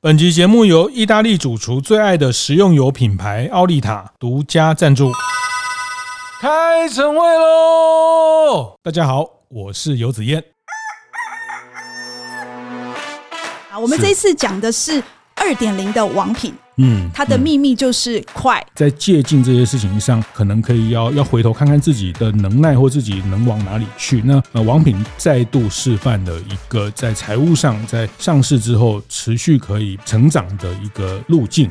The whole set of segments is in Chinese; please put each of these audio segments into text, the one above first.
本集节目由意大利主厨最爱的食用油品牌奥利塔独家赞助。开晨会喽！大家好，我是游子燕。啊，我们这一次讲的是二点零的王品。嗯，它的秘密就是快。在借镜这些事情上，可能可以要要回头看看自己的能耐或自己能往哪里去。那呃，王品再度示范了一个在财务上，在上市之后持续可以成长的一个路径。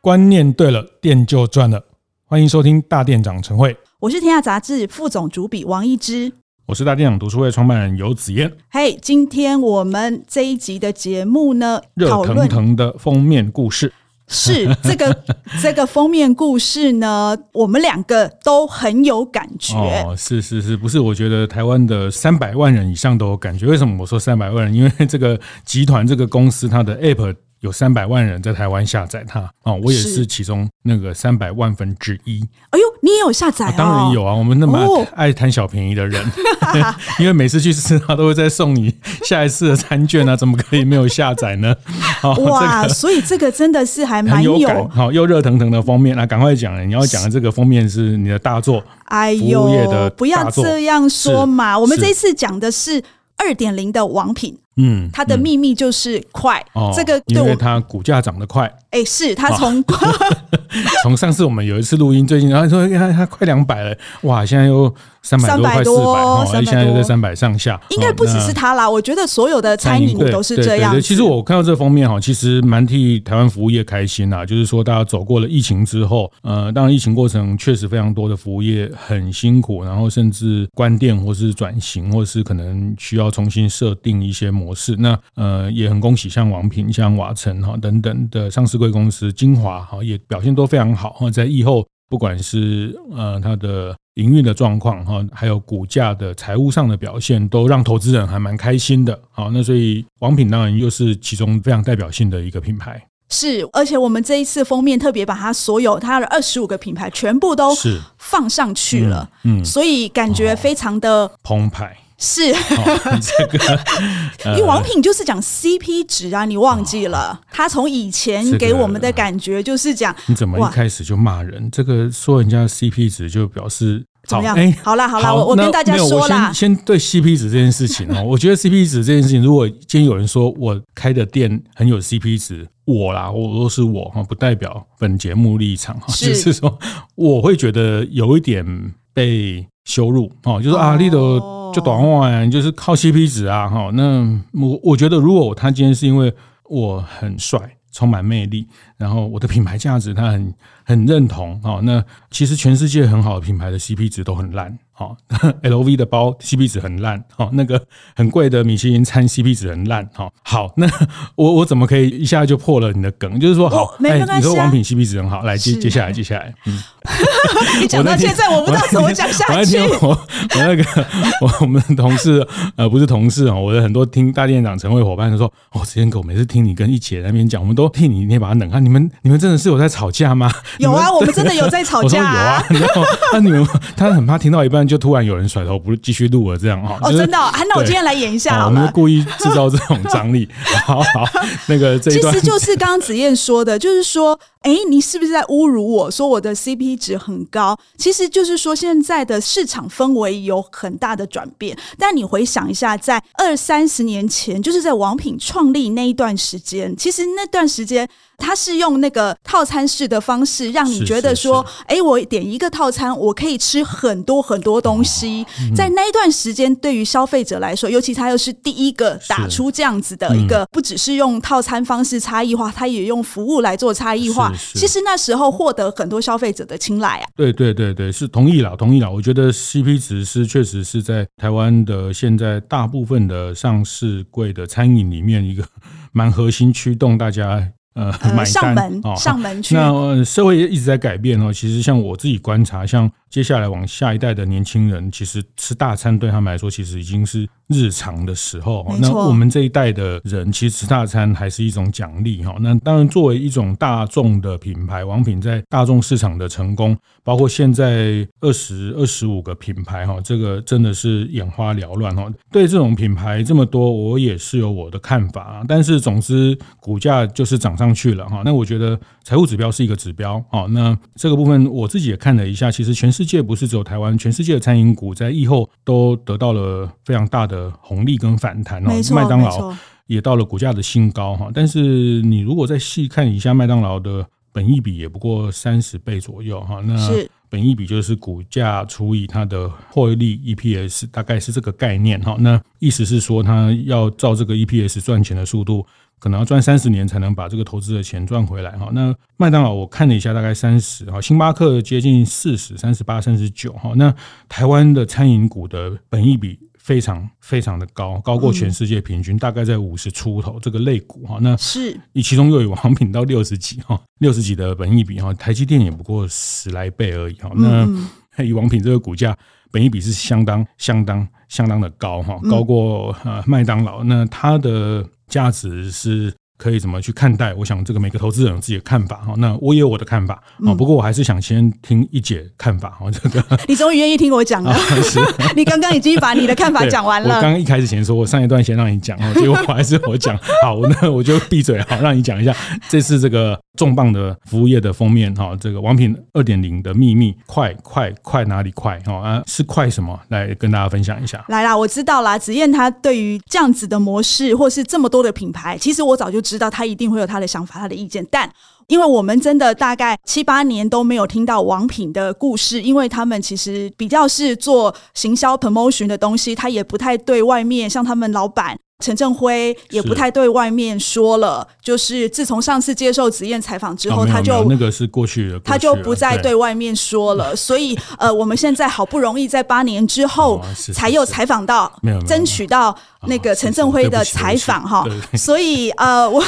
观念对了，店就赚了。欢迎收听大店长晨会，我是天下杂志副总主笔王一之。我是大店长读书会创办人游子彦。嘿，今天我们这一集的节目呢，热腾腾的封面故事是这个 这个封面故事呢，我们两个都很有感觉。哦，是是是，不是？我觉得台湾的三百万人以上都有感觉。为什么我说三百万人？因为这个集团这个公司它的 App。有三百万人在台湾下载它哦，我也是其中那个三百万分之一。哎呦，你也有下载？当然有啊，我们那么爱贪小便宜的人 因为每次去吃他都会再送你下一次的餐券啊，怎么可以没有下载呢？哇，所以这个真的是还蛮有感，好又热腾腾的封面啊，赶快讲，你要讲的这个封面是你的大作，哎呦，不要这样说嘛，我们这次讲的是二点零的王品。嗯，它的秘密就是快，嗯、这个因为它股价涨得快。哎、欸，是他从 从上次我们有一次录音，最近然后说他他快两百了，哇，现在又三百多，快四百，现在又在三百上下。应该不只是他啦，我觉得所有的餐饮股都是这样。其实我看到这封面哈，其实蛮替台湾服务业开心呐，就是说大家走过了疫情之后，呃，当然疫情过程确实非常多的服务业很辛苦，然后甚至关店或是转型，或是可能需要重新设定一些。模式，那呃也很恭喜，像王平、像瓦城哈等等的上市柜公司，精华哈也表现都非常好哈，在疫后不管是呃它的营运的状况哈，还有股价的财务上的表现，都让投资人还蛮开心的。好，那所以王品当然又是其中非常代表性的一个品牌。是，而且我们这一次封面特别把它所有它的二十五个品牌全部都是放上去了，嗯，嗯，所以感觉非常的澎湃。是，这个，因为王品就是讲 CP 值啊，你忘记了？他从以前给我们的感觉就是讲，你怎么一开始就骂人？这个说人家 CP 值就表示怎么样？哎，好啦好啦，我我跟大家说啦，先对 CP 值这件事情哦，我觉得 CP 值这件事情，如果今天有人说我开的店很有 CP 值，我啦，我都是我哈，不代表本节目立场哈，就是说我会觉得有一点被羞辱哦，就是啊，你都。就短话，就是靠 CP 值啊，哈。那我我觉得，如果他今天是因为我很帅、充满魅力，然后我的品牌价值他很很认同，哈，那其实全世界很好的品牌的 CP 值都很烂。好，LV 的包 CP 值很烂，好，那个很贵的米其林餐 CP 值很烂，好，好，那我我怎么可以一下就破了你的梗？就是说，好，哎，你说王品 CP 值很好，来接接下来，接下来，嗯，你讲到现在，我不知道怎么讲下去。我我那个我 我们同事呃不是同事啊，我的很多听大店长晨会伙伴都说，哦，之前狗每次听你跟一姐那边讲，我们都替你捏把冷汗。你们你们真的是有在吵架吗？有啊，我们真的有在吵架。有啊，然后那你们他很怕听到一半。就突然有人甩头不继续录了，这样哈。哦，真的，那我今天来演一下，我们故意制造这种张力。好好，那个这一段其实就是刚刚子燕说的，就是说。哎，你是不是在侮辱我说我的 CP 值很高？其实就是说现在的市场氛围有很大的转变。但你回想一下，在二三十年前，就是在王品创立那一段时间，其实那段时间他是用那个套餐式的方式，让你觉得说，哎，我点一个套餐，我可以吃很多很多东西。在那一段时间，对于消费者来说，尤其他又是第一个打出这样子的一个，不只是用套餐方式差异化，他也用服务来做差异化。其实那时候获得很多消费者的青睐啊！对对对对，是同意了，同意了。我觉得 CP 值是确实是在台湾的现在大部分的上市柜的餐饮里面一个蛮核心驱动大家呃买单上门哦上门去。那社会也一直在改变哦。其实像我自己观察，像接下来往下一代的年轻人，其实吃大餐对他们来说，其实已经是日常的时候。那我们这一代的人，其实吃大餐还是一种奖励哈。那当然，作为一种大众的品牌，王品在大众市场的成功，包括现在二十二十五个品牌哈，这个真的是眼花缭乱哈。对这种品牌这么多，我也是有我的看法。但是总之，股价就是涨上去了哈。那我觉得财务指标是一个指标哦。那这个部分我自己也看了一下，其实全世界。世界不是只有台湾，全世界的餐饮股在疫后都得到了非常大的红利跟反弹哦。麦当劳也到了股价的新高哈，但是你如果再细看一下麦当劳的本益比，也不过三十倍左右哈。那本益比就是股价除以它的获利 EPS，大概是这个概念哈。那意思是说，它要照这个 EPS 赚钱的速度。可能要赚三十年才能把这个投资的钱赚回来哈。那麦当劳我看了一下，大概三十哈，星巴克接近四十，三十八、三十九哈。那台湾的餐饮股的本益比非常非常的高，高过全世界平均，大概在五十出头。这个类股哈，那是你其中又有王品到六十几哈，六十几的本益比哈，台积电也不过十来倍而已哈。那以王品这个股价本益比是相当相当相当的高哈，高过呃麦当劳。那它的价值是可以怎么去看待？我想这个每个投资人有自己的看法哈。那我也有我的看法啊。不过我还是想先听一姐看法哈。这个 你终于愿意听我讲了，你刚刚已经把你的看法讲完了。我刚刚一开始前说我上一段先让你讲，结果我还是我讲。好，那我就闭嘴好，让你讲一下这次这个。重磅的服务业的封面哈，这个王品二点零的秘密，快快快哪里快哈啊？是快什么？来跟大家分享一下。来啦，我知道啦。子燕他对于这样子的模式，或是这么多的品牌，其实我早就知道他一定会有他的想法、他的意见。但因为我们真的大概七八年都没有听到王品的故事，因为他们其实比较是做行销 promotion 的东西，他也不太对外面像他们老板。陈振辉也不太对外面说了，就是自从上次接受紫燕采访之后，他就那个是过去的，他就不再对外面说了。所以呃，我们现在好不容易在八年之后才又采访到，争取到那个陈振辉的采访哈。所以呃，我。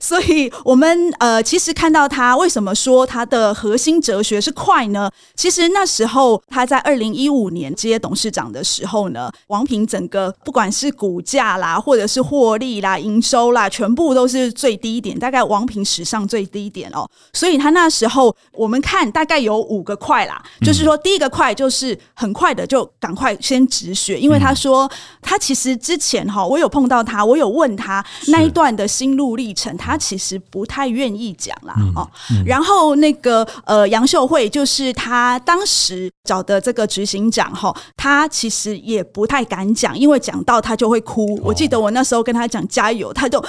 所以，我们呃，其实看到他为什么说他的核心哲学是快呢？其实那时候他在二零一五年接董事长的时候呢，王平整个不管是股价啦，或者是获利啦、营收啦，全部都是最低点，大概王平史上最低点哦。所以他那时候我们看大概有五个快啦，就是说第一个快就是很快的就赶快先止血，因为他说他其实之前哈，我有碰到他，我有问他那一段的心路历程。他其实不太愿意讲啦，哦，然后那个呃杨秀慧就是他当时找的这个执行长哈，他其实也不太敢讲，因为讲到他就会哭。我记得我那时候跟他讲加油，他就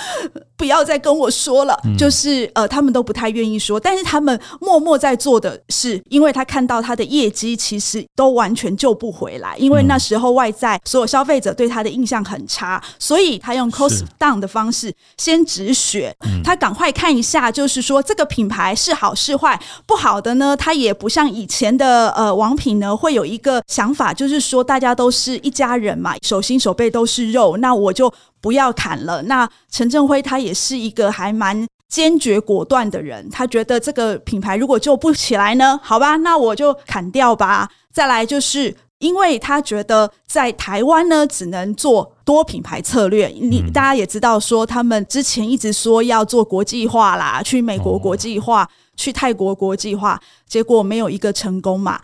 不要再跟我说了，就是呃他们都不太愿意说，但是他们默默在做的是，因为他看到他的业绩其实都完全救不回来，因为那时候外在所有消费者对他的印象很差，所以他用 cost down 的方式先止血。他赶快看一下，就是说这个品牌是好是坏，不好的呢，他也不像以前的呃王品呢，会有一个想法，就是说大家都是一家人嘛，手心手背都是肉，那我就不要砍了。那陈振辉他也是一个还蛮坚决果断的人，他觉得这个品牌如果救不起来呢，好吧，那我就砍掉吧。再来就是。因为他觉得在台湾呢，只能做多品牌策略。你大家也知道，说他们之前一直说要做国际化啦，去美国国际化。去泰国国际化，结果没有一个成功嘛？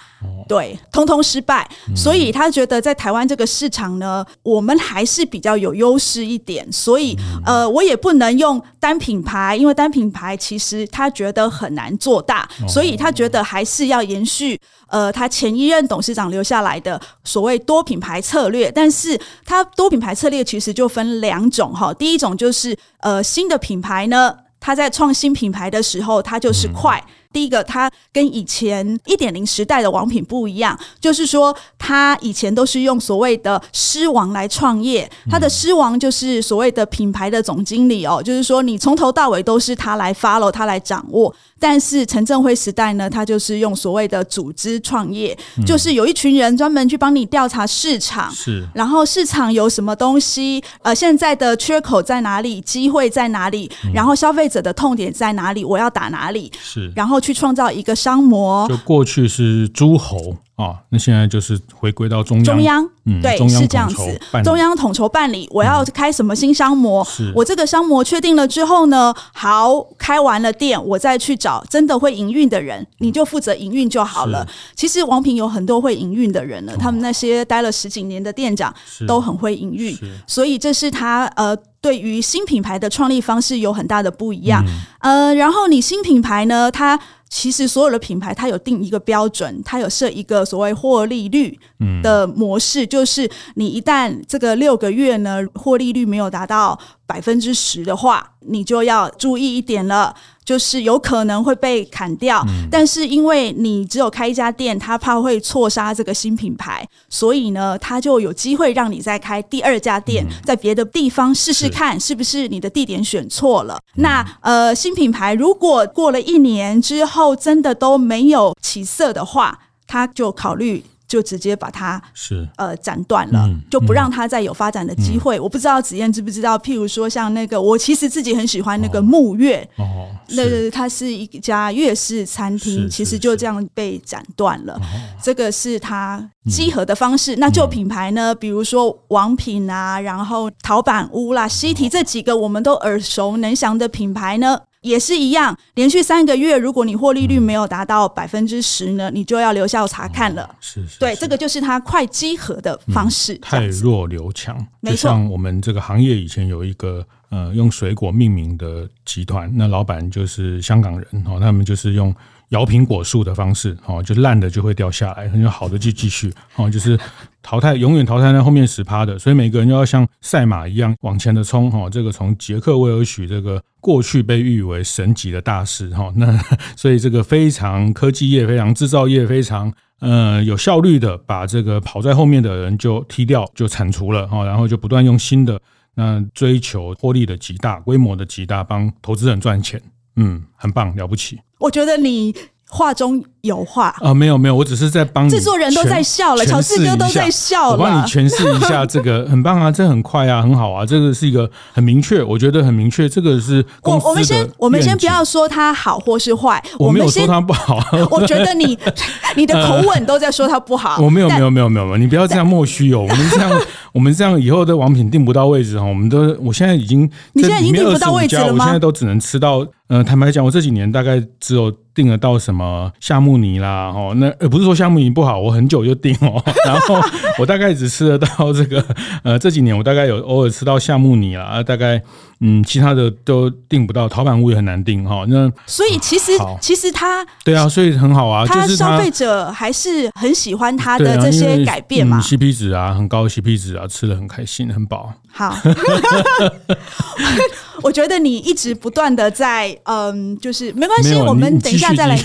对，通通失败。所以他觉得在台湾这个市场呢，我们还是比较有优势一点。所以呃，我也不能用单品牌，因为单品牌其实他觉得很难做大，所以他觉得还是要延续呃他前一任董事长留下来的所谓多品牌策略。但是他多品牌策略其实就分两种哈，第一种就是呃新的品牌呢。他在创新品牌的时候，他就是快。第一个，他跟以前一点零时代的王品不一样，就是说他以前都是用所谓的狮王来创业，他的狮王就是所谓的品牌的总经理哦，就是说你从头到尾都是他来 follow，他来掌握。但是陈正辉时代呢，他就是用所谓的组织创业，就是有一群人专门去帮你调查市场，是，然后市场有什么东西，呃，现在的缺口在哪里，机会在哪里，然后消费者的痛点在哪里，我要打哪里，是，然后。去创造一个商模。就过去是诸侯。啊，那现在就是回归到中央，中央，嗯，对，中央是这样子，中央统筹办理。我要开什么新商模？嗯、我这个商模确定了之后呢，好，开完了店，我再去找真的会营运的人，你就负责营运就好了。其实王平有很多会营运的人了，他们那些待了十几年的店长都很会营运，所以这是他呃，对于新品牌的创立方式有很大的不一样。嗯、呃，然后你新品牌呢，它。其实所有的品牌，它有定一个标准，它有设一个所谓获利率的模式，嗯、就是你一旦这个六个月呢，获利率没有达到百分之十的话，你就要注意一点了。就是有可能会被砍掉，嗯、但是因为你只有开一家店，他怕会错杀这个新品牌，所以呢，他就有机会让你再开第二家店，嗯、在别的地方试试看是不是你的地点选错了。嗯、那呃，新品牌如果过了一年之后真的都没有起色的话，他就考虑。就直接把它是呃斩断了，嗯、就不让它再有发展的机会。嗯、我不知道子燕知不知道，譬如说像那个，我其实自己很喜欢那个木月，哦，那个它是一家粤式餐厅，其实就这样被斩断了。这个是它集合的方式。嗯、那旧品牌呢？比如说王品啊，然后陶板屋啦、西提这几个我们都耳熟能详的品牌呢。也是一样，连续三个月，如果你获利率没有达到百分之十呢，你就要留校查看了。是，对，这个就是它快稽核的方式。太弱留强。就像我们这个行业以前有一个呃用水果命名的集团，那老板就是香港人哦，他们就是用。摇苹果树的方式，哦，就烂的就会掉下来，很好的就继续，哦，就是淘汰，永远淘汰在后面十趴的，所以每个人都要像赛马一样往前的冲，哈，这个从杰克威尔许这个过去被誉为神级的大师，哈，那所以这个非常科技业、非常制造业、非常呃有效率的把这个跑在后面的人就踢掉，就铲除了，哈，然后就不断用新的，那追求获利的极大、规模的极大，帮投资人赚钱。嗯，很棒，了不起。我觉得你话中有话啊、呃，没有没有，我只是在帮你。制作人都在笑了，乔治哥都在笑了。我帮你诠释一下这个，很棒啊，这很快啊，很好啊，这个是一个很明确，我觉得很明确，这个是我。我们先我们先不要说它好或是坏，我没有说它不好。我觉得你 你的口吻都在说它不好。我没有没有没有没有，你不要这样莫须有。我们这样我们这样以后的王品订不到位置哈，我们都我现在已经你现在已经订不到位置了吗？我现在都只能吃到。呃，坦白讲，我这几年大概只有订得到什么夏目尼啦，哦，那呃不是说夏目尼不好，我很久就订哦，然后我大概只吃得到这个，呃这几年我大概有偶尔吃到夏目尼啦，大概嗯其他的都订不到，陶板屋也很难订哈。那所以其实好其实他对啊，所以很好啊，他就是消费者还是很喜欢他的这些改变嘛，CP 值啊很高，CP 值啊吃的很开心，很饱。好。我觉得你一直不断的在，嗯，就是没关系，我们等一下再来继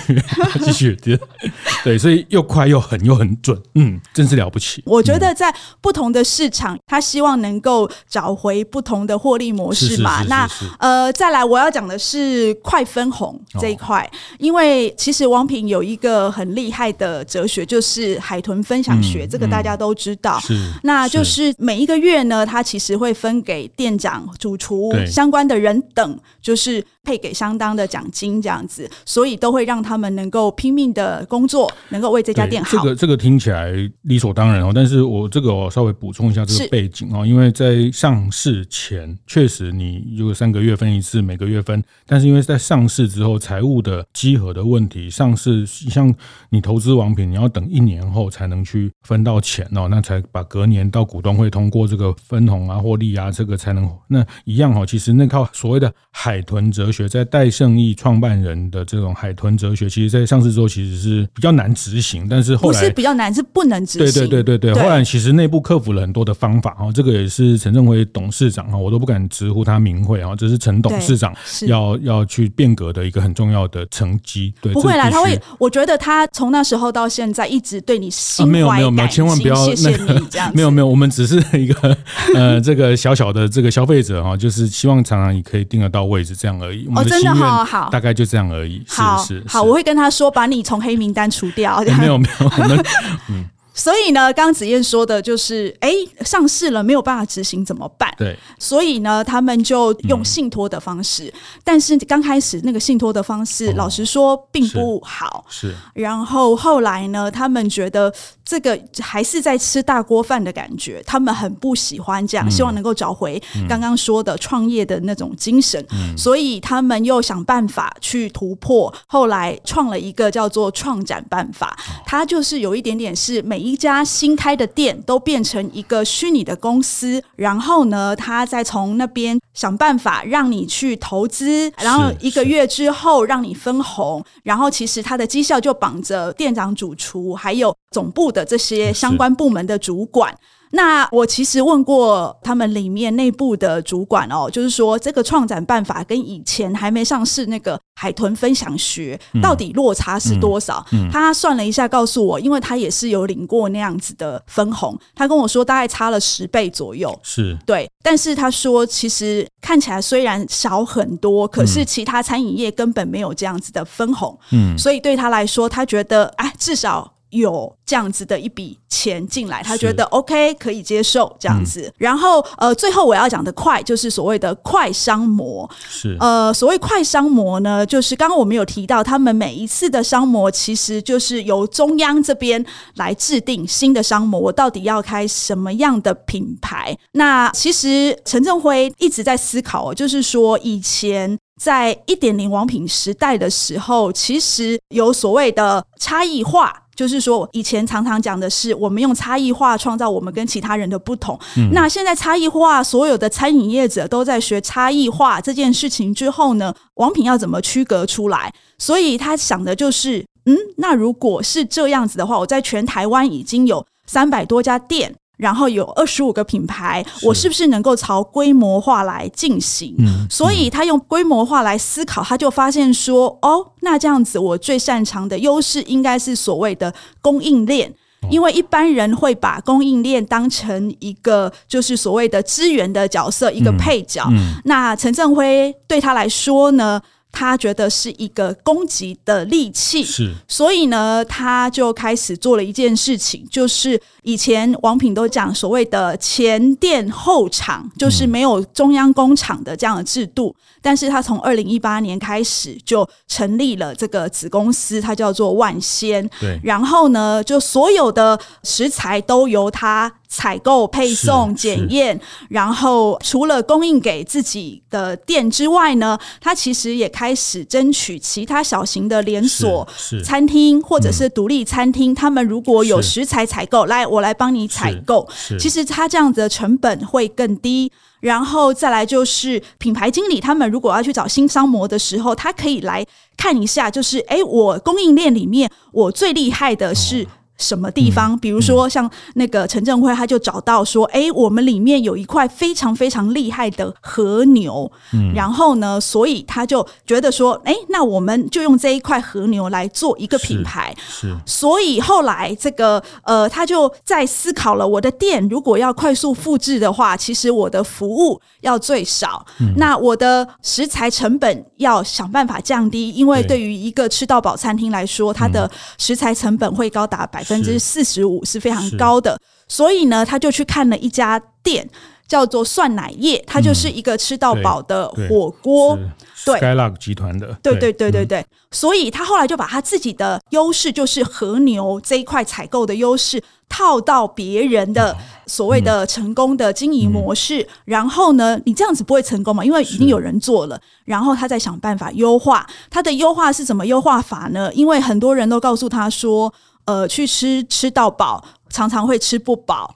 续，继续，对，所以又快又狠又很准，嗯，真是了不起。我觉得在不同的市场，他希望能够找回不同的获利模式嘛。那呃，再来我要讲的是快分红这一块，因为其实王平有一个很厉害的哲学，就是海豚分享学，这个大家都知道。是，那就是每一个月呢，他其实会分给店长、主厨相关的人等，就是。配给相当的奖金，这样子，所以都会让他们能够拼命的工作，能够为这家店好。这个这个听起来理所当然哦，但是我这个我稍微补充一下这个背景哦，因为在上市前，确实你如果三个月分一次，每个月分，但是因为在上市之后，财务的稽核的问题，上市像你投资王品，你要等一年后才能去分到钱哦，那才把隔年到股东会通过这个分红啊、获利啊，这个才能那一样哦。其实那套所谓的海豚哲学。在戴胜义创办人的这种海豚哲学，其实，在上市之后其实是比较难执行，但是后来不是比较难，是不能执行。对对对对对，对后来其实内部克服了很多的方法哈，这个也是陈正辉董事长哈，我都不敢直呼他名讳啊，这是陈董事长要要去变革的一个很重要的成绩。对，不会啦，他会，我觉得他从那时候到现在一直对你心没有没有没有，千万不要谢谢你 这样。没有没有，我们只是一个呃这个小小的这个消费者哈，就是希望常常你可以订得到位置这样而已。哦，真的好好，大概就这样而已。好，是是，好，我会跟他说，把你从黑名单除掉。没有没有，我们 嗯。所以呢，刚刚子燕说的就是，哎，上市了没有办法执行怎么办？对，所以呢，他们就用信托的方式，嗯、但是刚开始那个信托的方式，哦、老实说并不好。是，是然后后来呢，他们觉得这个还是在吃大锅饭的感觉，他们很不喜欢这样，嗯、希望能够找回刚刚说的创业的那种精神，嗯、所以他们又想办法去突破，后来创了一个叫做创展办法，哦、它就是有一点点是每一家新开的店都变成一个虚拟的公司，然后呢，他再从那边想办法让你去投资，然后一个月之后让你分红，然后其实他的绩效就绑着店长、主厨还有总部的这些相关部门的主管。那我其实问过他们里面内部的主管哦，就是说这个创展办法跟以前还没上市那个海豚分享学到底落差是多少？嗯嗯嗯、他算了一下，告诉我，因为他也是有领过那样子的分红，他跟我说大概差了十倍左右。是对，但是他说其实看起来虽然少很多，可是其他餐饮业根本没有这样子的分红。嗯，所以对他来说，他觉得哎，至少。有这样子的一笔钱进来，他觉得 OK 可以接受这样子。嗯、然后呃，最后我要讲的快就是所谓的快商模。是呃，所谓快商模呢，就是刚刚我们有提到，他们每一次的商模其实就是由中央这边来制定新的商模，我到底要开什么样的品牌？那其实陈正辉一直在思考，就是说以前在一点零王品时代的时候，其实有所谓的差异化。就是说，以前常常讲的是，我们用差异化创造我们跟其他人的不同。嗯、那现在差异化，所有的餐饮业者都在学差异化这件事情之后呢，王品要怎么区隔出来？所以他想的就是，嗯，那如果是这样子的话，我在全台湾已经有三百多家店。然后有二十五个品牌，我是不是能够朝规模化来进行？嗯，所以他用规模化来思考，他就发现说，哦，那这样子我最擅长的优势应该是所谓的供应链，哦、因为一般人会把供应链当成一个就是所谓的资源的角色，一个配角。嗯嗯、那陈正辉对他来说呢？他觉得是一个攻击的利器，是，所以呢，他就开始做了一件事情，就是以前王品都讲所谓的前店后厂，就是没有中央工厂的这样的制度。嗯、但是他从二零一八年开始就成立了这个子公司，它叫做万仙。对，然后呢，就所有的食材都由他。采购、配送、检验，然后除了供应给自己的店之外呢，他其实也开始争取其他小型的连锁餐厅或者是独立餐厅，他们如果有食材采购，来我来帮你采购。其实他这样子的成本会更低，然后再来就是品牌经理他们如果要去找新商模的时候，他可以来看一下，就是哎，我供应链里面我最厉害的是。什么地方？比如说像那个陈正辉，他就找到说：“哎、欸，我们里面有一块非常非常厉害的和牛。”嗯，然后呢，所以他就觉得说：“哎、欸，那我们就用这一块和牛来做一个品牌。”是，是所以后来这个呃，他就在思考了：我的店如果要快速复制的话，其实我的服务要最少，嗯、那我的食材成本要想办法降低，因为对于一个吃到饱餐厅来说，它的食材成本会高达百。百分之四十五是非常高的，所以呢，他就去看了一家店，叫做蒜奶叶，它就是一个吃到饱的火锅，对，Skylark 集团的，对对对对对，所以他后来就把他自己的优势，就是和牛这一块采购的优势，套到别人的所谓的成功的经营模式，然后呢，你这样子不会成功嘛？因为已经有人做了，然后他再想办法优化，他的优化是怎么优化法呢？因为很多人都告诉他说。呃，去吃吃到饱，常常会吃不饱。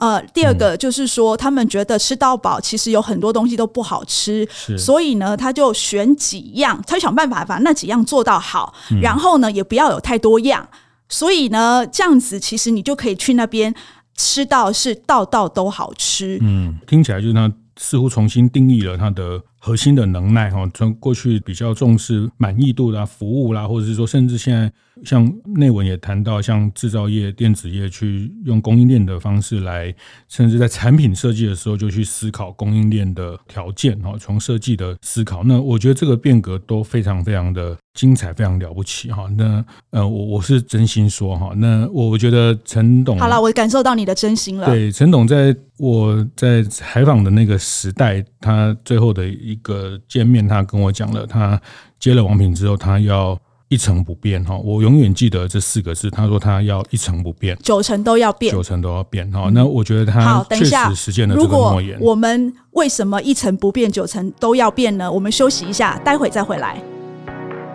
呃，第二个就是说，他们觉得吃到饱其实有很多东西都不好吃，所以呢，他就选几样，他就想办法把那几样做到好，然后呢，也不要有太多样。所以呢，这样子其实你就可以去那边吃到是道道都好吃。嗯，听起来就是他似乎重新定义了他的核心的能耐哈，从过去比较重视满意度啦、服务啦，或者是说，甚至现在像内文也谈到，像制造业、电子业去用供应链的方式来，甚至在产品设计的时候就去思考供应链的条件哈，从设计的思考，那我觉得这个变革都非常非常的精彩，非常了不起哈。那呃，我我是真心说哈，那我我觉得陈董，好了，我感受到你的真心了。对，陈董在我在采访的那个时代，他最后的一个见面，他跟我讲了，他接了王品之后，他要一成不变哈。我永远记得这四个字，他说他要一成不变，九成都要变，九成都要变哈。那我觉得他确实实现了这个诺言。我们为什么一成不变，九成都要变呢？我们休息一下，待会再回来。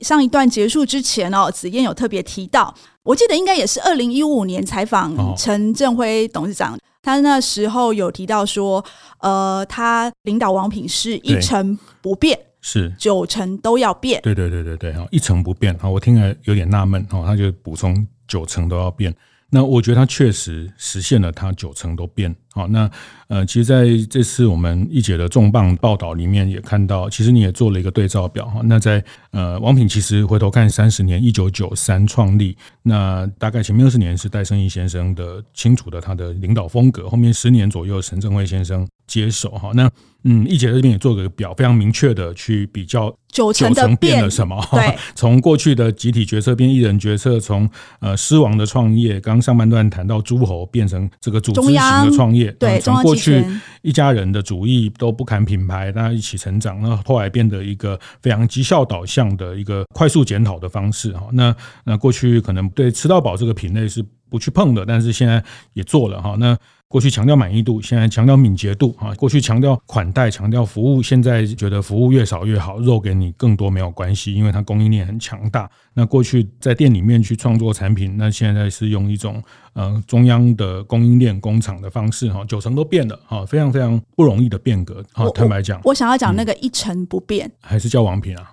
上一段结束之前哦，子燕有特别提到，我记得应该也是二零一五年采访陈振辉董事长，他那时候有提到说，呃，他领导王品是一成不变，是九成都要变。对对对对对，哈，一成不变，啊，我听了有点纳闷，哦，他就补充九成都要变。那我觉得他确实实现了，他九成都变。好，那呃，其实在这次我们一姐的重磅报道里面也看到，其实你也做了一个对照表哈。那在呃，王品其实回头看三十年，一九九三创立，那大概前面二十年是戴胜义先生的清楚的他的领导风格，后面十年左右陈振辉先生接手哈。那嗯，易姐这边也做个表，非常明确的去比较。九成的变，变了什么？对，从过去的集体决策变一人决策，从呃狮王的创业，刚上半段谈到诸侯变成这个组织型的创业，对，从过去一家人的主义都不砍品牌，大家一起成长，那后来变得一个非常绩效导向的一个快速检讨的方式哈。那那过去可能对吃到饱这个品类是不去碰的，但是现在也做了哈。那过去强调满意度，现在强调敏捷度啊。过去强调款待，强调服务，现在觉得服务越少越好，肉给你更多没有关系，因为它供应链很强大。那过去在店里面去创作产品，那现在是用一种呃中央的供应链工厂的方式哈，九成都变了哈，非常非常不容易的变革。好，坦白讲，我想要讲那个一成不变，嗯、还是叫王平啊？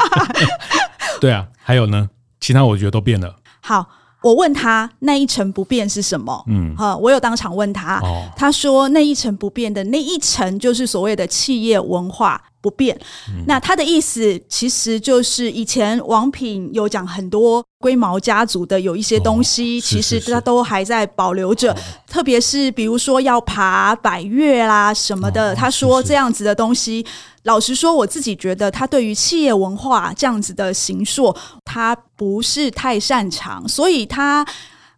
对啊，还有呢，其他我觉得都变了。好。我问他那一成不变是什么？嗯，哈，我有当场问他，哦、他说那一成不变的那一成就是所谓的企业文化不变。嗯、那他的意思其实就是以前王品有讲很多龟毛家族的有一些东西，哦、其实他都还在保留着，哦、特别是比如说要爬百越啦什么的，哦、他说这样子的东西。老实说，我自己觉得他对于企业文化这样子的形塑，他不是太擅长，所以他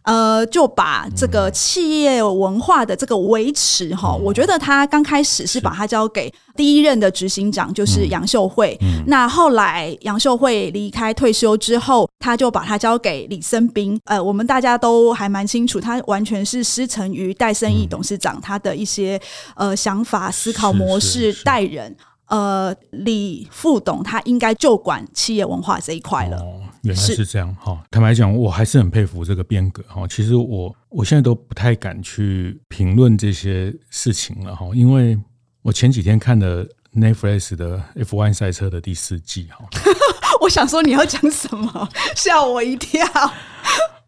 呃就把这个企业文化的这个维持哈，我觉得他刚开始是把它交给第一任的执行长，就是杨秀惠。那后来杨秀惠离开退休之后，他就把它交给李森斌。呃，我们大家都还蛮清楚，他完全是师承于戴胜义董事长他的一些呃想法、思考模式、待人。呃，李副董他应该就管企业文化这一块了。哦，原来是这样哈。坦白讲，我还是很佩服这个变革哈。其实我我现在都不太敢去评论这些事情了哈，因为我前几天看了 Netflix 的 F1 赛车的第四季哈。我想说你要讲什么，吓我一跳。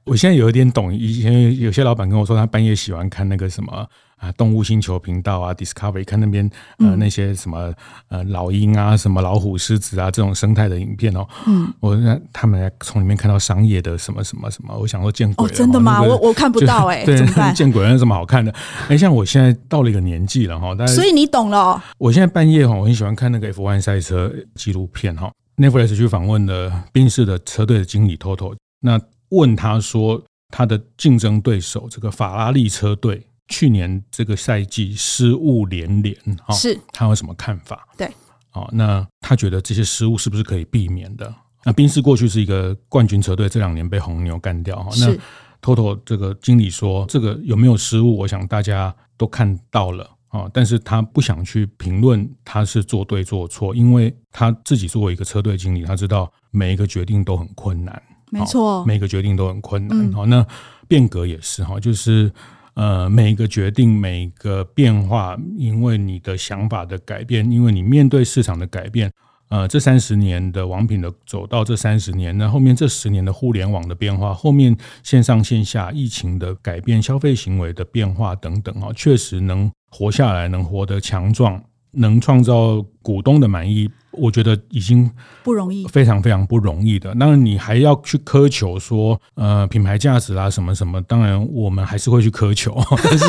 我现在有一点懂，以前有些老板跟我说，他半夜喜欢看那个什么。啊，动物星球频道啊，Discovery 看那边呃那些什么呃老鹰啊，什么老虎、狮子啊这种生态的影片哦。嗯，我让他们从里面看到商业的什么什么什么，我想说见鬼了。哦，真的吗？我我看不到 哎，对，见鬼了，有什么好看的？哎，像我现在到了一个年纪了哈，但所以你懂了。我现在半夜哈，我很喜欢看那个 F1 赛车纪录片哈。Netflix 去访问了宾士的车队的经理 Toto，那问他说他的竞争对手这个法拉利车队。去年这个赛季失误连连，哈，是他有什么看法？对，哦，那他觉得这些失误是不是可以避免的？那宾士过去是一个冠军车队，这两年被红牛干掉，哈是。那 Toto 这个经理说，这个有没有失误？我想大家都看到了，啊，但是他不想去评论他是做对做错，因为他自己作为一个车队经理，他知道每一个决定都很困难，没错，每个决定都很困难。好，那变革也是哈，就是呃，每一个决定，每一个变化，因为你的想法的改变，因为你面对市场的改变。呃，这三十年的王品的走到这三十年，那后面这十年的互联网的变化，后面线上线下疫情的改变，消费行为的变化等等啊，确实能活下来，能活得强壮，能创造股东的满意，我觉得已经不容易，非常非常不容易的。当然，你还要去苛求说，呃，品牌价值啊，什么什么，当然我们还是会去苛求，但是，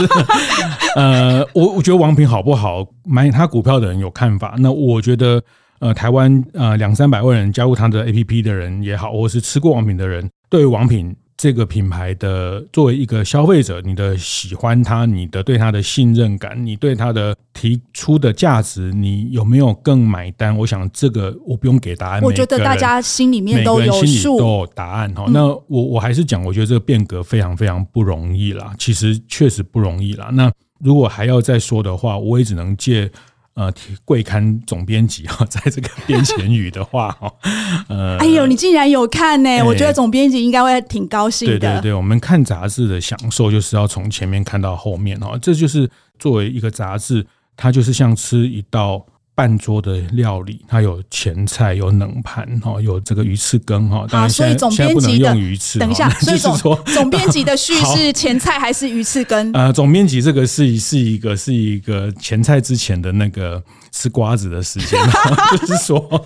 呃，我我觉得王品好不好，买他股票的人有看法，那我觉得。呃，台湾呃两三百万人加入他的 APP 的人也好，或是吃过王品的人，对王品这个品牌的作为一个消费者，你的喜欢它，你的对它的信任感，你对它的提出的价值，你有没有更买单？我想这个我不用给答案，我觉得大家心里面都有数，都有答案哈。那我我还是讲，我觉得这个变革非常非常不容易啦，其实确实不容易啦。那如果还要再说的话，我也只能借。呃，贵刊总编辑哈，在这个编前语的话哈，呃，哎呦，你竟然有看呢？欸，我觉得总编辑应该会挺高兴的。对对对，我们看杂志的享受就是要从前面看到后面哈，这就是作为一个杂志，它就是像吃一道。半桌的料理，它有前菜，有冷盘，哈，有这个鱼翅羹，哈。啊，所以总编辑的鱼翅，等一下，所以总 总编辑的序 是前菜还是鱼翅羹？呃，总编辑这个是是一个是一个前菜之前的那个吃瓜子的时间，就是说，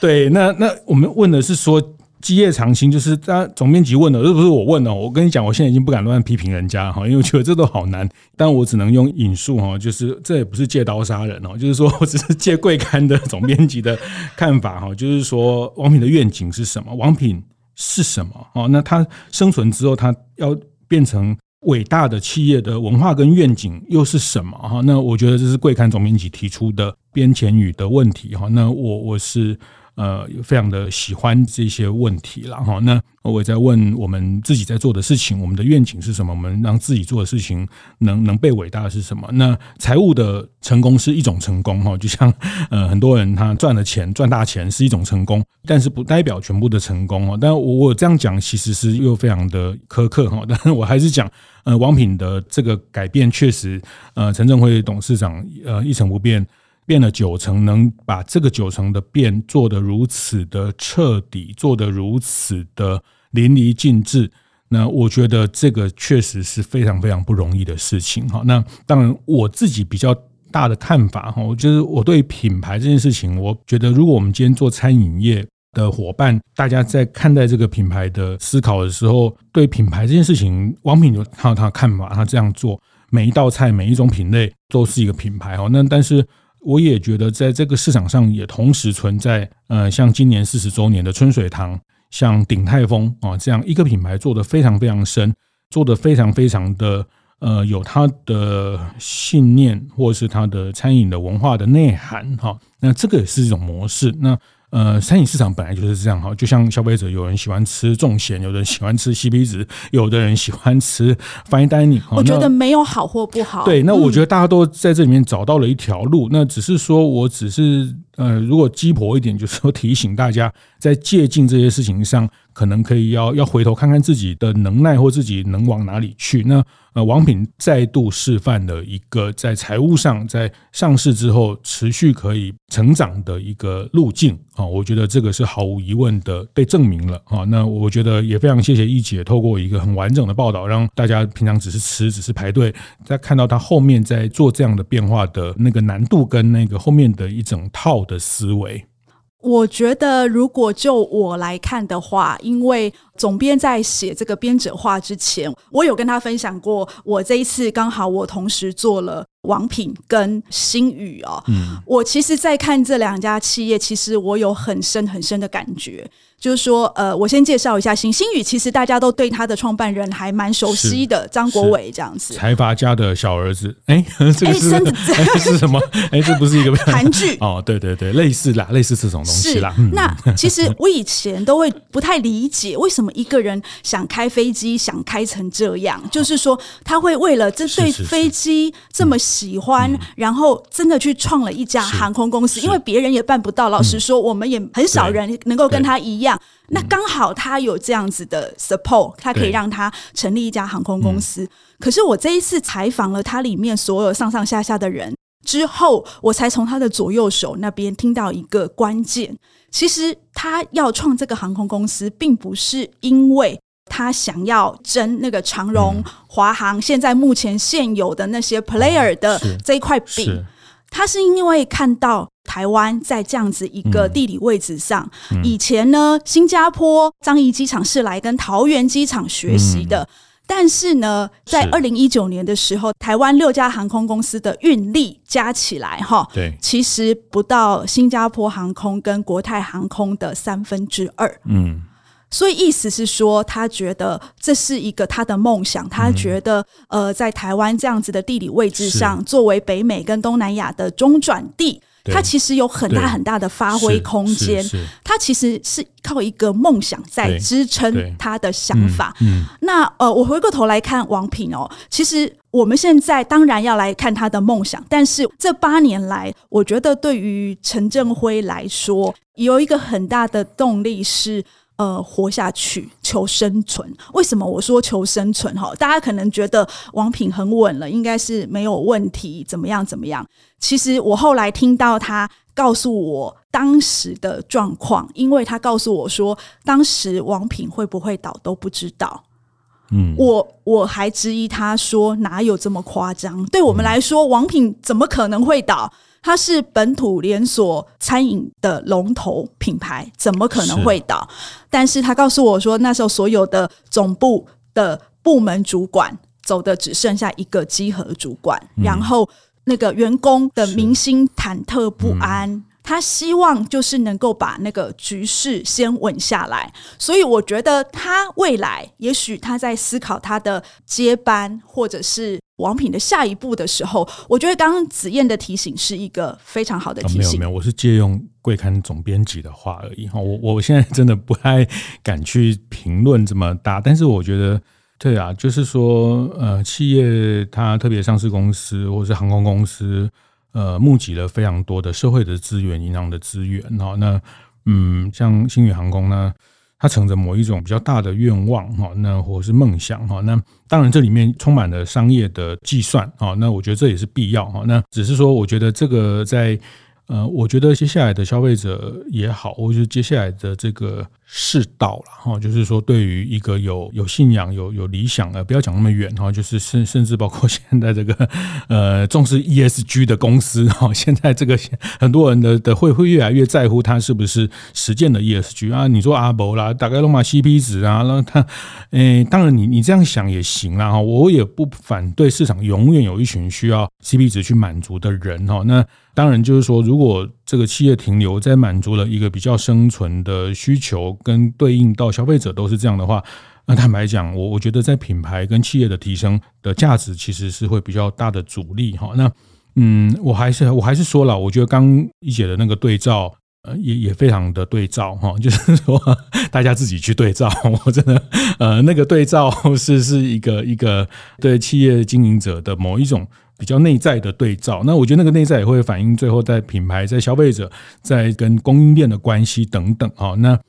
对，那那我们问的是说。基业长青，就是当总编辑问的，而不是我问的。我跟你讲，我现在已经不敢乱批评人家哈，因为我觉得这都好难。但我只能用引述哈，就是这也不是借刀杀人哦，就是说我只是借贵刊的总编辑的看法哈，就是说王品的愿景是什么？王品是什么？哦，那他生存之后，他要变成伟大的企业的文化跟愿景又是什么？哈，那我觉得这是贵刊总编辑提出的编前语的问题哈。那我我是。呃，非常的喜欢这些问题了哈。那我也在问我们自己在做的事情，我们的愿景是什么？我们让自己做的事情能能被伟大的是什么？那财务的成功是一种成功哈，就像 呃很多人他赚了钱赚大钱是一种成功，但是不代表全部的成功哦。但我我这样讲其实是又非常的苛刻哈。但是我还是讲，呃，王品的这个改变确实，呃，陈正辉董事长呃一成不变。变了九成，能把这个九成的变做得如此的彻底，做得如此的淋漓尽致，那我觉得这个确实是非常非常不容易的事情哈。那当然，我自己比较大的看法哈，就是我对品牌这件事情，我觉得如果我们今天做餐饮业的伙伴，大家在看待这个品牌的思考的时候，对品牌这件事情，王品有他有他的看法，他这样做每一道菜每一种品类都是一个品牌哈。那但是。我也觉得，在这个市场上也同时存在，呃，像今年四十周年的春水堂，像鼎泰丰啊这样一个品牌做得非常非常深，做得非常非常的呃有它的信念，或是它的餐饮的文化的内涵哈。那这个也是一种模式。那呃，餐饮市场本来就是这样哈，就像消费者，有人喜欢吃重咸，有人喜欢吃 CP 值，有的人喜欢吃 Fine Dining。我觉得没有好或不好。对，那我觉得大家都在这里面找到了一条路，那只是说我只是呃，如果鸡婆一点，就是说提醒大家，在借镜这些事情上，可能可以要要回头看看自己的能耐或自己能往哪里去。那呃，王品再度示范了一个在财务上，在上市之后持续可以成长的一个路径啊，我觉得这个是毫无疑问的被证明了啊。那我觉得也非常谢谢易姐透过一个很完整的报道，让大家平常只是吃，只是排队，在看到他后面在做这样的变化的那个难度跟那个后面的一整套的思维。我觉得，如果就我来看的话，因为总编在写这个编者话之前，我有跟他分享过，我这一次刚好我同时做了王品跟新宇哦。嗯，我其实，在看这两家企业，其实我有很深很深的感觉。就是说，呃，我先介绍一下新新宇，其实大家都对他的创办人还蛮熟悉的，张国伟这样子，财阀家的小儿子。哎，这个是哎、欸、是什么？哎，这不是一个 韩剧 哦？对对对，类似啦，类似这种东西啦。那其实我以前都会不太理解，为什么。么一个人想开飞机想开成这样？就是说他会为了这对飞机这么喜欢，嗯、然后真的去创了一家航空公司，因为别人也办不到。老实说，我们也很少人能够跟他一样。那刚好他有这样子的 support，他可以让他成立一家航空公司。可是我这一次采访了他里面所有上上下下的人之后，我才从他的左右手那边听到一个关键。其实他要创这个航空公司，并不是因为他想要争那个长荣、华航现在目前现有的那些 player 的这一块饼，他是因为看到。台湾在这样子一个地理位置上，嗯嗯、以前呢，新加坡樟宜机场是来跟桃园机场学习的，嗯、但是呢，在二零一九年的时候，台湾六家航空公司的运力加起来，哈，对，其实不到新加坡航空跟国泰航空的三分之二，嗯。所以意思是说，他觉得这是一个他的梦想。他觉得，呃，在台湾这样子的地理位置上，作为北美跟东南亚的中转地，他其实有很大很大的发挥空间。他其实是靠一个梦想在支撑他的想法。那呃，我回过头来看王品哦，其实我们现在当然要来看他的梦想，但是这八年来，我觉得对于陈振辉来说，有一个很大的动力是。呃，活下去，求生存。为什么我说求生存？哈，大家可能觉得王品很稳了，应该是没有问题，怎么样怎么样？其实我后来听到他告诉我当时的状况，因为他告诉我说，当时王品会不会倒都不知道。嗯，我我还质疑他说哪有这么夸张？对我们来说，王品怎么可能会倒？它是本土连锁餐饮的龙头品牌，怎么可能会倒？是但是他告诉我说，那时候所有的总部的部门主管走的只剩下一个集合主管，嗯、然后那个员工的民心忐忑不安。嗯、他希望就是能够把那个局势先稳下来，所以我觉得他未来也许他在思考他的接班，或者是。王品的下一步的时候，我觉得刚刚子燕的提醒是一个非常好的提醒。没有没有，我是借用贵刊总编辑的话而已哈。我我现在真的不太敢去评论这么大，但是我觉得对啊，就是说呃，企业它特别上市公司或者是航空公司，呃，募集了非常多的社会的资源、银行的资源哈。那嗯，像星宇航空呢？他乘着某一种比较大的愿望哈，那或是梦想哈，那当然这里面充满了商业的计算啊，那我觉得这也是必要哈，那只是说我觉得这个在。呃，我觉得接下来的消费者也好，或者接下来的这个世道了哈，就是说对于一个有有信仰、有有理想的，不要讲那么远哈，就是甚甚至包括现在这个呃重视 ESG 的公司哈，现在这个很多人的的会会越来越在乎它是不是实践的 ESG 啊。你说阿伯啦，大概弄嘛 CP 值啊，那他诶，当然你你这样想也行啦哈，我也不反对市场永远有一群需要 CP 值去满足的人哈，那。当然，就是说，如果这个企业停留在满足了一个比较生存的需求，跟对应到消费者都是这样的话，那坦白讲，我我觉得在品牌跟企业的提升的价值其实是会比较大的阻力哈。那嗯，我还是我还是说了，我觉得刚一姐的那个对照，也也非常的对照哈，就是说大家自己去对照，我真的呃那个对照是是一个一个对企业经营者的某一种。比较内在的对照，那我觉得那个内在也会反映最后在品牌、在消费者、在跟供应链的关系等等啊。那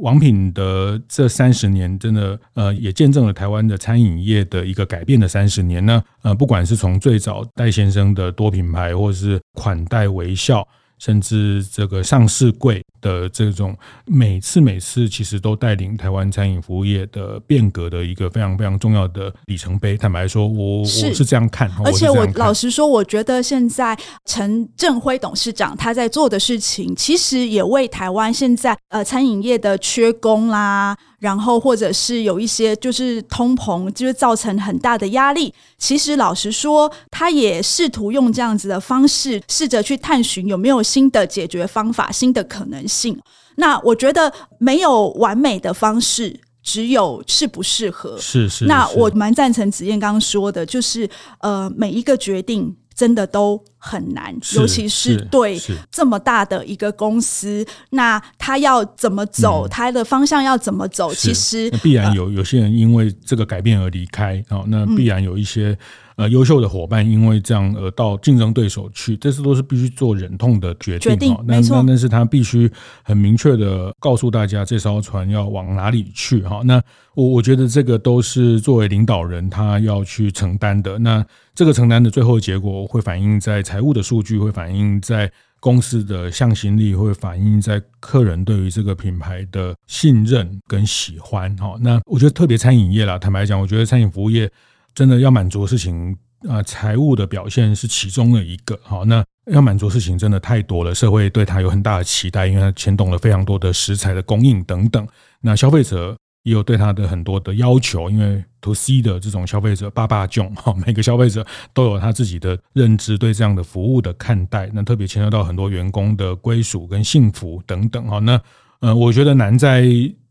王品的这三十年，真的呃，也见证了台湾的餐饮业的一个改变的三十年。那呃，不管是从最早戴先生的多品牌，或者是款待微笑。甚至这个上市柜的这种，每次每次其实都带领台湾餐饮服务业的变革的一个非常非常重要的里程碑。坦白说，我是我是这样看，而且我老实说，我觉得现在陈振辉董事长他在做的事情，其实也为台湾现在呃餐饮业的缺工啦。然后，或者是有一些就是通膨，就是造成很大的压力。其实，老实说，他也试图用这样子的方式，试着去探寻有没有新的解决方法、新的可能性。那我觉得没有完美的方式，只有适不适合。是是。那我蛮赞成子燕刚刚说的，就是呃，每一个决定。真的都很难，尤其是对这么大的一个公司，那他要怎么走，他、嗯、的方向要怎么走？其实必然有有些人因为这个改变而离开，哦，那必然有一些。呃，优秀的伙伴因为这样而到竞争对手去，这是都是必须做忍痛的决定。决定，没错。那但是他必须很明确的告诉大家这艘船要往哪里去哈。那我我觉得这个都是作为领导人他要去承担的。那这个承担的最后结果会反映在财务的数据，会反映在公司的向心力，会反映在客人对于这个品牌的信任跟喜欢哈。那我觉得特别餐饮业啦，坦白讲，我觉得餐饮服务业。真的要满足的事情啊，财务的表现是其中的一个。好，那要满足的事情真的太多了，社会对他有很大的期待，因为他牵动了非常多的食材的供应等等。那消费者也有对他的很多的要求，因为 to C 的这种消费者，爸爸囧哈，每个消费者都有他自己的认知，对这样的服务的看待。那特别牵涉到很多员工的归属跟幸福等等。哈，那呃，我觉得难在。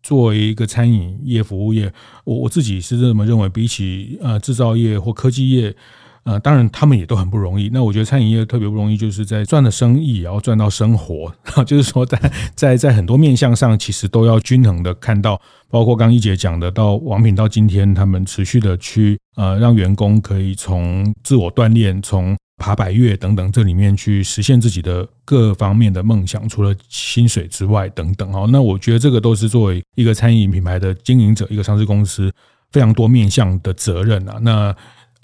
作为一个餐饮业、服务业，我我自己是这么认为，比起呃制造业或科技业，呃，当然他们也都很不容易。那我觉得餐饮业特别不容易，就是在赚的生意，然后赚到生活，就是说在在在很多面向上，其实都要均衡的看到。包括刚一姐讲的，到王品到今天，他们持续的去呃让员工可以从自我锻炼，从爬百越等等，这里面去实现自己的各方面的梦想，除了薪水之外等等哈。那我觉得这个都是作为一个餐饮品牌的经营者，一个上市公司非常多面向的责任啊。那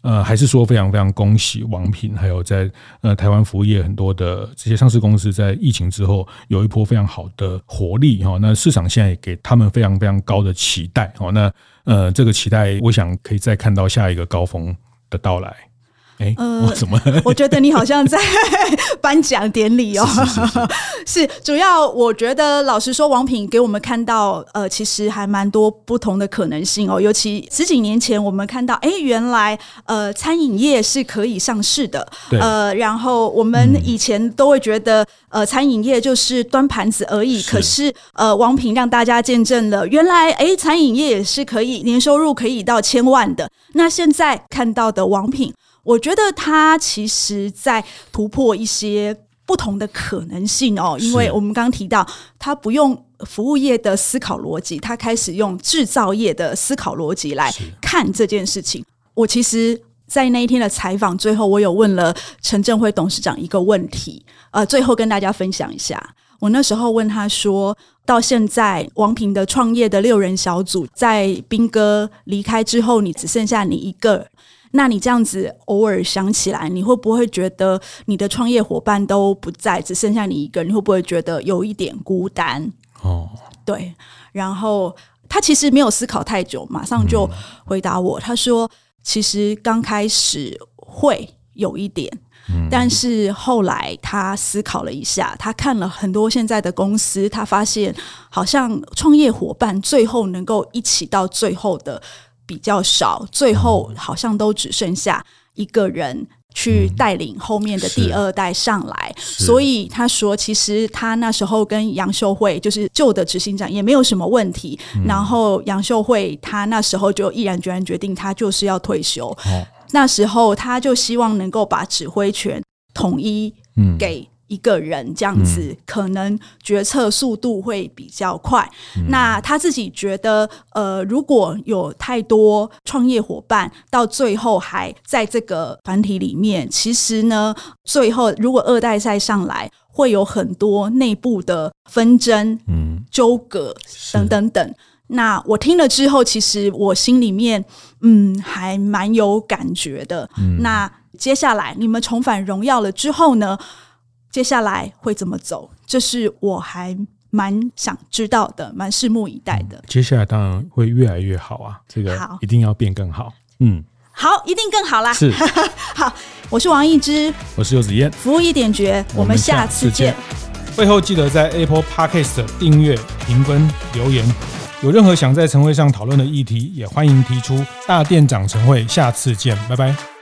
呃，还是说非常非常恭喜王品，还有在呃台湾服务业很多的这些上市公司在疫情之后有一波非常好的活力哈。那市场现在也给他们非常非常高的期待哦。那呃，这个期待，我想可以再看到下一个高峰的到来。哎，呃，怎么？我觉得你好像在 颁奖典礼哦。是，是，是，是，主要我觉得，老实说，王品给我们看到，呃，其实还蛮多不同的可能性哦。尤其十几年前，我们看到，哎，原来呃，餐饮业是可以上市的。对。呃，然后我们以前都会觉得，呃，餐饮业就是端盘子而已。是。可是，呃，王品让大家见证了，原来，哎，餐饮业也是可以年收入可以到千万的。那现在看到的王品。我觉得他其实在突破一些不同的可能性哦，因为我们刚刚提到，他不用服务业的思考逻辑，他开始用制造业的思考逻辑来看这件事情。我其实，在那一天的采访最后，我有问了陈振辉董事长一个问题，呃，最后跟大家分享一下。我那时候问他说，到现在王平的创业的六人小组，在斌哥离开之后，你只剩下你一个。那你这样子偶尔想起来，你会不会觉得你的创业伙伴都不在，只剩下你一个人？你会不会觉得有一点孤单？哦，对。然后他其实没有思考太久，马上就回答我，他说：“其实刚开始会有一点，但是后来他思考了一下，他看了很多现在的公司，他发现好像创业伙伴最后能够一起到最后的。”比较少，最后好像都只剩下一个人去带领后面的第二代上来，嗯、所以他说，其实他那时候跟杨秀慧就是旧的执行长也没有什么问题。嗯、然后杨秀慧他那时候就毅然决然决定，他就是要退休。哦、那时候他就希望能够把指挥权统一给。一个人这样子，嗯、可能决策速度会比较快。嗯、那他自己觉得，呃，如果有太多创业伙伴，到最后还在这个团体里面，其实呢，最后如果二代再上来，会有很多内部的纷争、嗯，纠葛等等等。那我听了之后，其实我心里面，嗯，还蛮有感觉的。嗯、那接下来你们重返荣耀了之后呢？接下来会怎么走？这是我还蛮想知道的，蛮拭目以待的。接下来当然会越来越好啊，这个一定要变更好。嗯，好，一定更好啦。是，好，我是王一之，我是游子嫣，服务一点绝，我们下次见。会后记得在 Apple Podcast 订阅、评分、留言。有任何想在晨会上讨论的议题，也欢迎提出。大店长晨会，下次见，拜拜。